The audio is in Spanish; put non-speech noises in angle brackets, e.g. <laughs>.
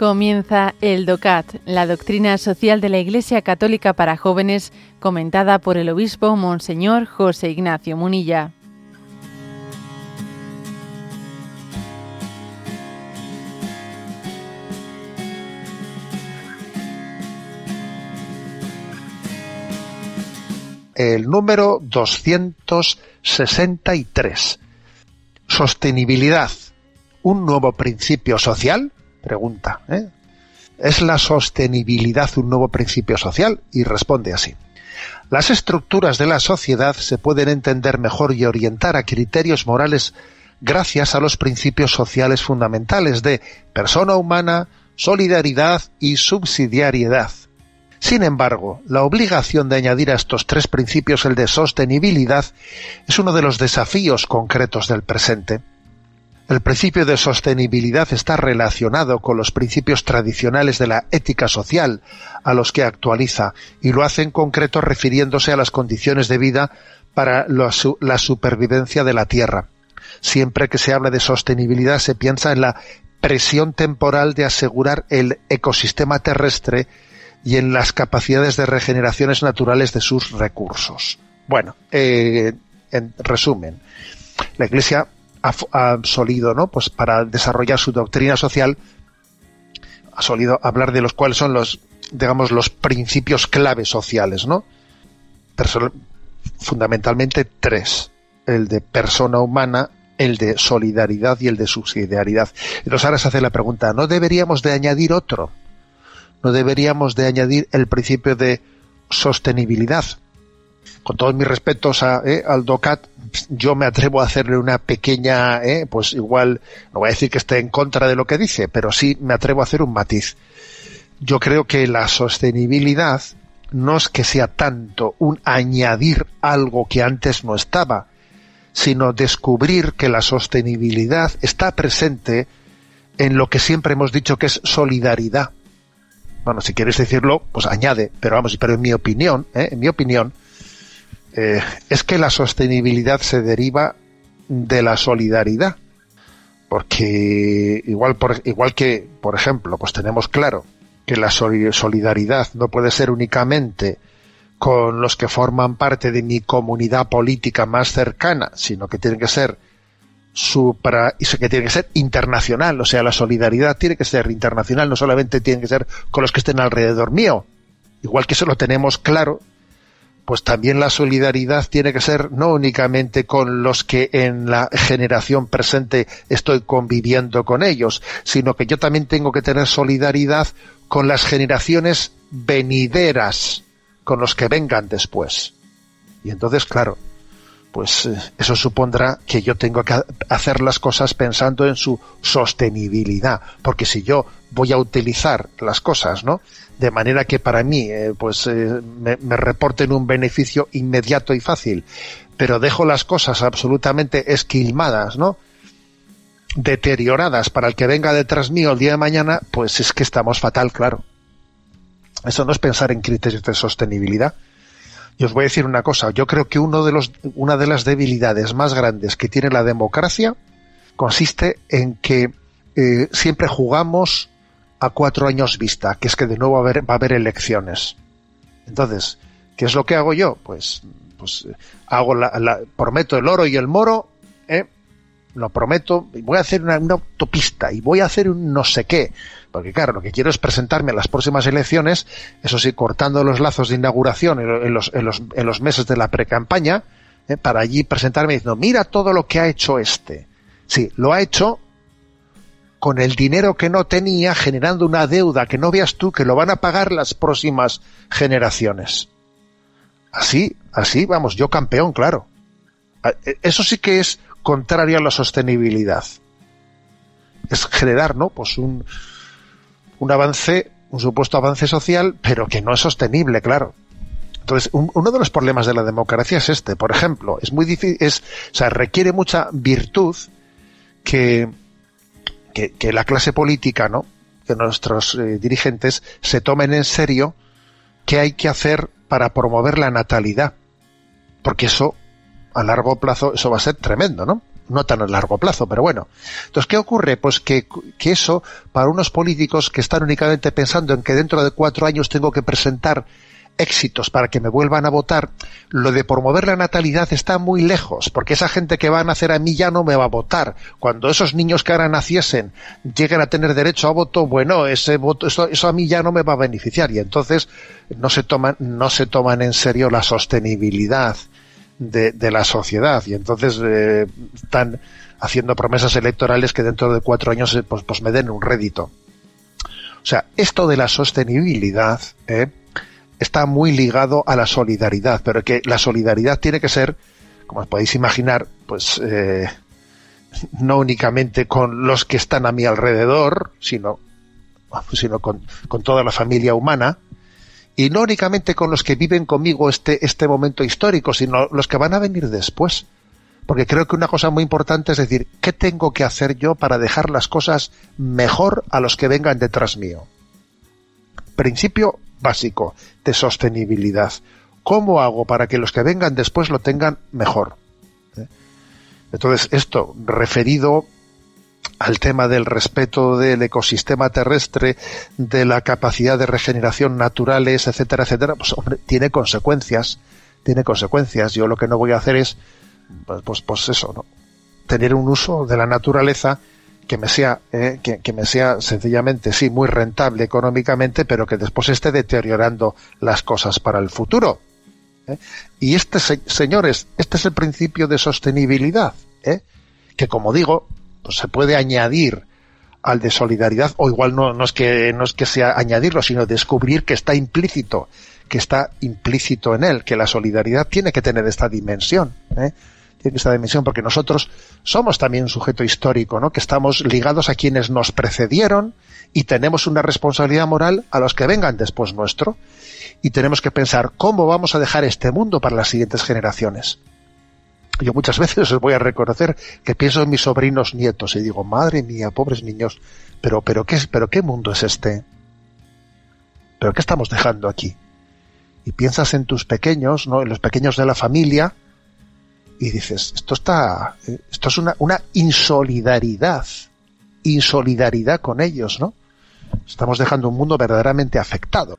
Comienza el DOCAT, la doctrina social de la Iglesia Católica para jóvenes, comentada por el obispo Monseñor José Ignacio Munilla. El número 263. Sostenibilidad. ¿Un nuevo principio social? Pregunta. ¿eh? ¿Es la sostenibilidad un nuevo principio social? Y responde así. Las estructuras de la sociedad se pueden entender mejor y orientar a criterios morales gracias a los principios sociales fundamentales de persona humana, solidaridad y subsidiariedad. Sin embargo, la obligación de añadir a estos tres principios el de sostenibilidad es uno de los desafíos concretos del presente. El principio de sostenibilidad está relacionado con los principios tradicionales de la ética social, a los que actualiza, y lo hace en concreto refiriéndose a las condiciones de vida para la supervivencia de la Tierra. Siempre que se habla de sostenibilidad se piensa en la presión temporal de asegurar el ecosistema terrestre y en las capacidades de regeneraciones naturales de sus recursos. Bueno, eh, en resumen, la Iglesia ha, solido, ¿no? Pues para desarrollar su doctrina social, ha solido hablar de los cuales son los, digamos, los principios clave sociales, ¿no? fundamentalmente tres. El de persona humana, el de solidaridad y el de subsidiariedad. Entonces ahora se hace la pregunta, ¿no deberíamos de añadir otro? ¿No deberíamos de añadir el principio de sostenibilidad? Con todos mis respetos a, eh, al DOCAT, yo me atrevo a hacerle una pequeña, eh, pues igual, no voy a decir que esté en contra de lo que dice, pero sí me atrevo a hacer un matiz. Yo creo que la sostenibilidad no es que sea tanto un añadir algo que antes no estaba, sino descubrir que la sostenibilidad está presente en lo que siempre hemos dicho que es solidaridad. Bueno, si quieres decirlo, pues añade, pero vamos, pero en mi opinión, ¿eh? en mi opinión, eh, es que la sostenibilidad se deriva de la solidaridad. Porque igual, igual que, por ejemplo, pues tenemos claro que la solidaridad no puede ser únicamente con los que forman parte de mi comunidad política más cercana, sino que tiene que ser supra, que tiene que ser internacional, o sea, la solidaridad tiene que ser internacional, no solamente tiene que ser con los que estén alrededor mío. Igual que eso lo tenemos claro pues también la solidaridad tiene que ser no únicamente con los que en la generación presente estoy conviviendo con ellos, sino que yo también tengo que tener solidaridad con las generaciones venideras, con los que vengan después. Y entonces, claro, pues eh, eso supondrá que yo tengo que hacer las cosas pensando en su sostenibilidad, porque si yo voy a utilizar las cosas, ¿no? De manera que para mí, eh, pues eh, me, reporten un beneficio inmediato y fácil, pero dejo las cosas absolutamente esquilmadas, ¿no? Deterioradas para el que venga detrás mío el día de mañana, pues es que estamos fatal, claro. Eso no es pensar en criterios de sostenibilidad. Y os voy a decir una cosa, yo creo que uno de los, una de las debilidades más grandes que tiene la democracia consiste en que eh, siempre jugamos a cuatro años vista, que es que de nuevo va a haber, va a haber elecciones. Entonces, ¿qué es lo que hago yo? Pues, pues hago la, prometo el oro y el moro, ¿eh? lo prometo, voy a hacer una, autopista y voy a hacer un no sé qué. Porque claro, lo que quiero es presentarme a las próximas elecciones, eso sí, cortando los lazos de inauguración en los, en los, en los meses de la precampaña, ¿eh? para allí presentarme diciendo, mira todo lo que ha hecho este. Sí, lo ha hecho con el dinero que no tenía, generando una deuda que no veas tú que lo van a pagar las próximas generaciones. Así, así, vamos, yo campeón, claro. E, eso sí que es contrario a la sostenibilidad. Es generar, ¿no? Pues un, un avance, un supuesto avance social, pero que no es sostenible, claro. Entonces, uno de los problemas de la democracia es este. Por ejemplo, es muy difícil, es, o sea, requiere mucha virtud que, que, la clase política, ¿no? Que nuestros eh, dirigentes se tomen en serio qué hay que hacer para promover la natalidad. Porque eso, a largo plazo, eso va a ser tremendo, ¿no? no tan a largo plazo, pero bueno. Entonces, ¿qué ocurre? Pues que, que eso, para unos políticos que están únicamente pensando en que dentro de cuatro años tengo que presentar éxitos para que me vuelvan a votar, lo de promover la natalidad está muy lejos, porque esa gente que va a nacer a mí ya no me va a votar. Cuando esos niños que ahora naciesen lleguen a tener derecho a voto, bueno, ese voto, eso, eso a mí ya no me va a beneficiar. Y entonces no se toman, no se toman en serio la sostenibilidad de, de la sociedad. Y entonces eh, están haciendo promesas electorales que dentro de cuatro años eh, pues, pues me den un rédito. O sea, esto de la sostenibilidad, ¿eh? Está muy ligado a la solidaridad, pero que la solidaridad tiene que ser, como os podéis imaginar, pues eh, no únicamente con los que están a mi alrededor, sino, sino con, con, toda la familia humana, y no únicamente con los que viven conmigo este, este momento histórico, sino los que van a venir después. Porque creo que una cosa muy importante es decir, ¿qué tengo que hacer yo para dejar las cosas mejor a los que vengan detrás mío? Principio básico de sostenibilidad. ¿Cómo hago para que los que vengan después lo tengan mejor? ¿Eh? Entonces, esto referido al tema del respeto del ecosistema terrestre, de la capacidad de regeneración naturales, etcétera, etcétera, pues hombre, tiene consecuencias, tiene consecuencias. Yo lo que no voy a hacer es, pues, pues, pues eso, ¿no? tener un uso de la naturaleza que me sea, eh, que, me sea sencillamente, sí, muy rentable económicamente, pero que después esté deteriorando las cosas para el futuro. ¿eh? Y este, señores, este es el principio de sostenibilidad, ¿eh? que como digo, pues se puede añadir al de solidaridad, o igual no, no, es que, no es que sea añadirlo, sino descubrir que está implícito, que está implícito en él, que la solidaridad tiene que tener esta dimensión. ¿eh? Tiene esta dimensión, porque nosotros somos también un sujeto histórico, ¿no? Que estamos ligados a quienes nos precedieron y tenemos una responsabilidad moral a los que vengan después nuestro. Y tenemos que pensar cómo vamos a dejar este mundo para las siguientes generaciones. Yo muchas <laughs> veces os voy a reconocer que pienso en mis sobrinos nietos y digo, madre mía, pobres niños, pero, pero qué, pero qué mundo es este? ¿Pero qué estamos dejando aquí? Y piensas en tus pequeños, ¿no? En los pequeños de la familia, y dices, esto está, esto es una, una insolidaridad, insolidaridad con ellos, ¿no? Estamos dejando un mundo verdaderamente afectado.